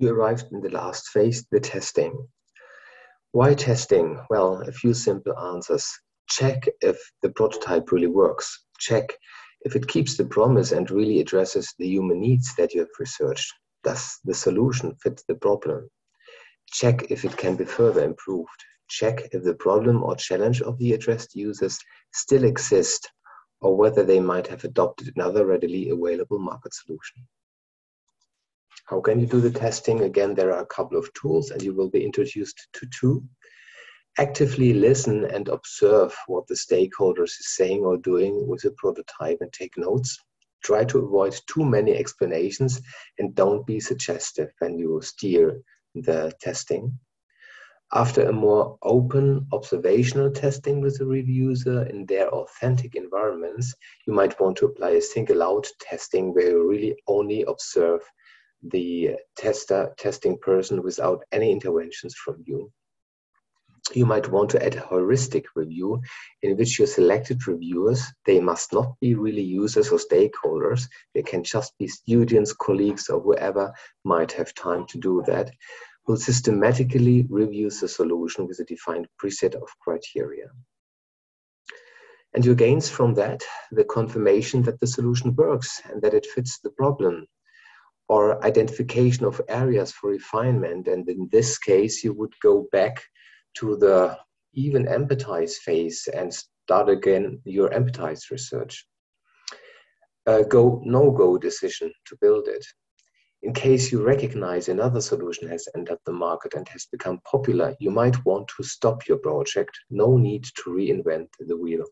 You arrived in the last phase, the testing. Why testing? Well, a few simple answers. Check if the prototype really works. Check if it keeps the promise and really addresses the human needs that you have researched. Does the solution fit the problem? Check if it can be further improved. Check if the problem or challenge of the addressed users still exist or whether they might have adopted another readily available market solution. How can you do the testing? Again, there are a couple of tools and you will be introduced to two. Actively listen and observe what the stakeholders is saying or doing with the prototype and take notes. Try to avoid too many explanations and don't be suggestive when you steer the testing. After a more open observational testing with the reviewer in their authentic environments, you might want to apply a single out testing where you really only observe the tester testing person without any interventions from you. You might want to add a heuristic review in which your selected reviewers, they must not be really users or stakeholders. They can just be students, colleagues, or whoever might have time to do that, will systematically review the solution with a defined preset of criteria. And you gains from that the confirmation that the solution works and that it fits the problem or identification of areas for refinement. And in this case, you would go back to the even empathize phase and start again your empathize research. A go no go decision to build it. In case you recognize another solution has entered the market and has become popular, you might want to stop your project. No need to reinvent the wheel.